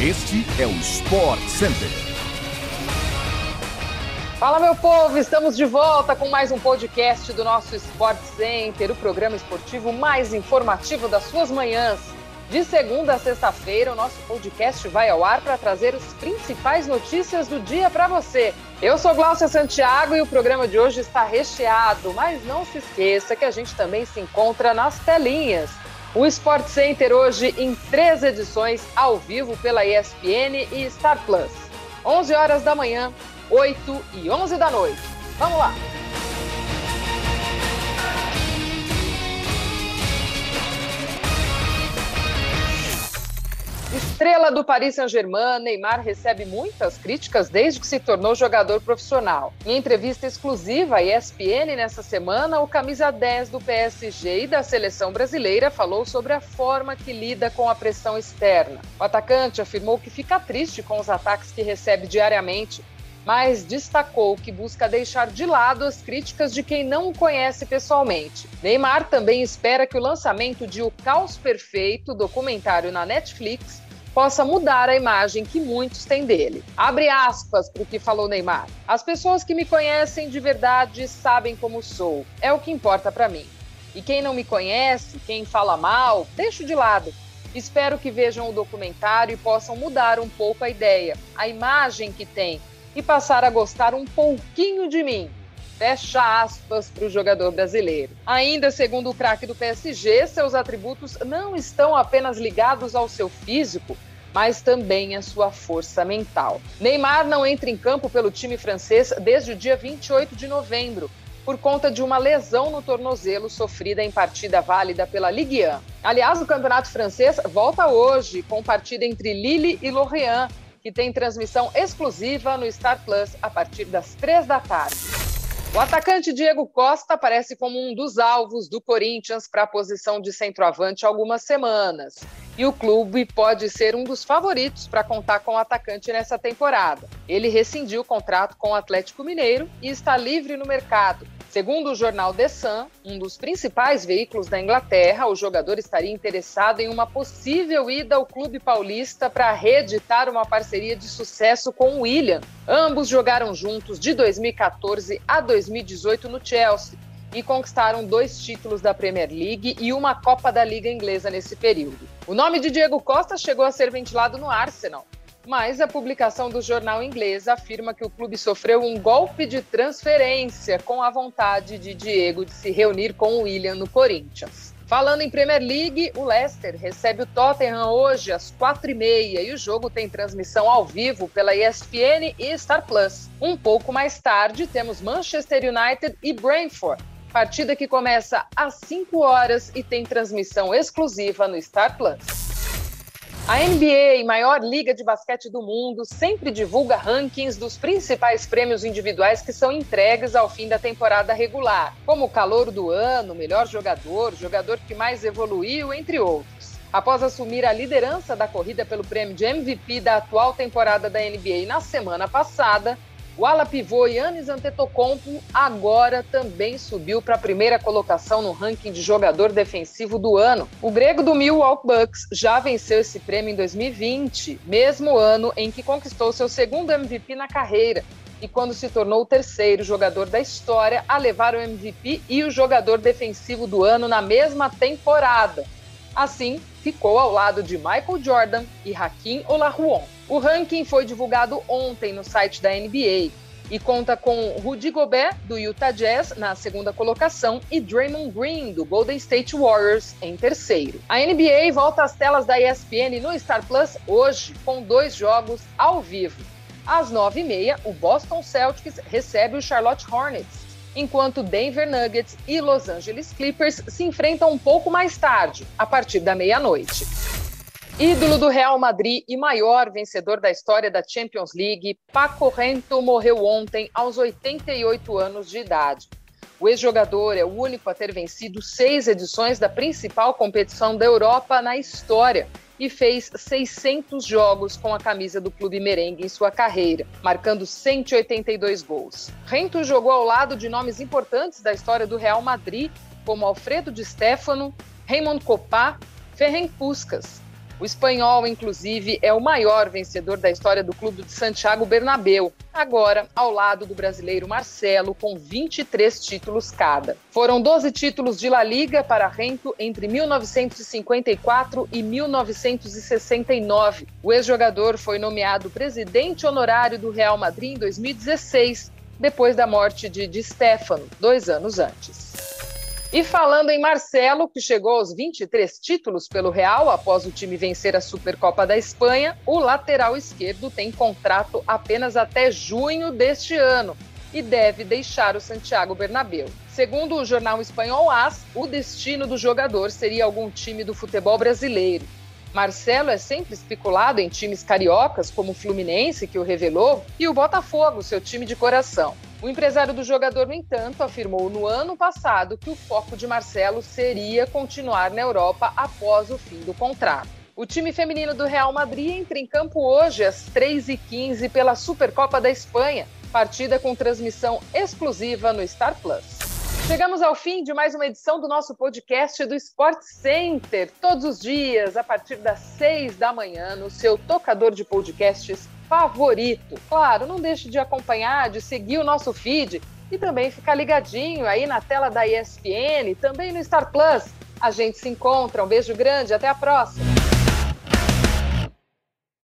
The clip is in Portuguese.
Este é o Sport Center. Fala, meu povo! Estamos de volta com mais um podcast do nosso Sport Center, o programa esportivo mais informativo das suas manhãs. De segunda a sexta-feira, o nosso podcast vai ao ar para trazer as principais notícias do dia para você. Eu sou Glaucia Santiago e o programa de hoje está recheado, mas não se esqueça que a gente também se encontra nas telinhas. O Sport Center hoje em três edições ao vivo pela ESPN e Star Plus. 11 horas da manhã, 8 e 11 da noite. Vamos lá! Estrela do Paris Saint-Germain, Neymar recebe muitas críticas desde que se tornou jogador profissional. Em entrevista exclusiva à ESPN nessa semana, o camisa 10 do PSG e da seleção brasileira falou sobre a forma que lida com a pressão externa. O atacante afirmou que fica triste com os ataques que recebe diariamente, mas destacou que busca deixar de lado as críticas de quem não o conhece pessoalmente. Neymar também espera que o lançamento de O Caos Perfeito, documentário na Netflix, possa mudar a imagem que muitos têm dele. Abre aspas para o que falou Neymar. As pessoas que me conhecem de verdade sabem como sou. É o que importa para mim. E quem não me conhece, quem fala mal, deixo de lado. Espero que vejam o documentário e possam mudar um pouco a ideia, a imagem que tem e passar a gostar um pouquinho de mim. Fecha aspas para o jogador brasileiro. Ainda segundo o craque do PSG, seus atributos não estão apenas ligados ao seu físico, mas também a sua força mental. Neymar não entra em campo pelo time francês desde o dia 28 de novembro, por conta de uma lesão no tornozelo sofrida em partida válida pela Ligue 1. Aliás, o campeonato francês volta hoje com partida entre Lille e Lorient, que tem transmissão exclusiva no Star Plus a partir das três da tarde. O atacante Diego Costa aparece como um dos alvos do Corinthians para a posição de centroavante há algumas semanas. E o clube pode ser um dos favoritos para contar com o atacante nessa temporada. Ele rescindiu o contrato com o Atlético Mineiro e está livre no mercado. Segundo o jornal The Sun, um dos principais veículos da Inglaterra, o jogador estaria interessado em uma possível ida ao clube paulista para reeditar uma parceria de sucesso com o William. Ambos jogaram juntos de 2014 a 2018 no Chelsea e conquistaram dois títulos da Premier League e uma Copa da Liga Inglesa nesse período. O nome de Diego Costa chegou a ser ventilado no Arsenal, mas a publicação do jornal inglês afirma que o clube sofreu um golpe de transferência com a vontade de Diego de se reunir com o William no Corinthians. Falando em Premier League, o Leicester recebe o Tottenham hoje às quatro e meia e o jogo tem transmissão ao vivo pela ESPN e Star Plus. Um pouco mais tarde temos Manchester United e Brentford, partida que começa às 5 horas e tem transmissão exclusiva no Star Plus. A NBA, maior liga de basquete do mundo, sempre divulga rankings dos principais prêmios individuais que são entregues ao fim da temporada regular, como o calor do ano, melhor jogador, jogador que mais evoluiu, entre outros. Após assumir a liderança da corrida pelo prêmio de MVP da atual temporada da NBA na semana passada, o ala pivô Yannis Antetokounmpo agora também subiu para a primeira colocação no ranking de jogador defensivo do ano. O grego do Milwaukee Bucks já venceu esse prêmio em 2020, mesmo ano em que conquistou seu segundo MVP na carreira e quando se tornou o terceiro jogador da história a levar o MVP e o jogador defensivo do ano na mesma temporada. Assim, ficou ao lado de Michael Jordan e Hakim Olajuwon. O ranking foi divulgado ontem no site da NBA e conta com Rudy Gobert, do Utah Jazz, na segunda colocação, e Draymond Green, do Golden State Warriors, em terceiro. A NBA volta às telas da ESPN no Star Plus hoje, com dois jogos ao vivo. Às nove e meia, o Boston Celtics recebe o Charlotte Hornets, enquanto Denver Nuggets e Los Angeles Clippers se enfrentam um pouco mais tarde, a partir da meia-noite. Ídolo do Real Madrid e maior vencedor da história da Champions League, Paco Rento morreu ontem aos 88 anos de idade. O ex-jogador é o único a ter vencido seis edições da principal competição da Europa na história e fez 600 jogos com a camisa do clube merengue em sua carreira, marcando 182 gols. Rento jogou ao lado de nomes importantes da história do Real Madrid, como Alfredo Di Stefano, Raymond Copá, Ferren Puskas, O espanhol, inclusive, é o maior vencedor da história do clube de Santiago Bernabéu, agora ao lado do brasileiro Marcelo, com 23 títulos cada. Foram 12 títulos de La Liga para Rento entre 1954 e 1969. O ex-jogador foi nomeado presidente honorário do Real Madrid em 2016, depois da morte de Di Stefano, dois anos antes. E falando em Marcelo, que chegou aos 23 títulos pelo Real após o time vencer a Supercopa da Espanha, o lateral esquerdo tem contrato apenas até junho deste ano e deve deixar o Santiago Bernabéu. Segundo o jornal espanhol AS, o destino do jogador seria algum time do futebol brasileiro. Marcelo é sempre especulado em times cariocas, como o Fluminense, que o revelou, e o Botafogo, seu time de coração. O empresário do jogador, no entanto, afirmou no ano passado que o foco de Marcelo seria continuar na Europa após o fim do contrato. O time feminino do Real Madrid entra em campo hoje às 3h15 pela Supercopa da Espanha, partida com transmissão exclusiva no Star Plus. Chegamos ao fim de mais uma edição do nosso podcast do Sport Center, todos os dias, a partir das 6 da manhã, no seu tocador de podcasts favorito. Claro, não deixe de acompanhar, de seguir o nosso feed e também ficar ligadinho aí na tela da ESPN, também no Star Plus. A gente se encontra. Um beijo grande, até a próxima.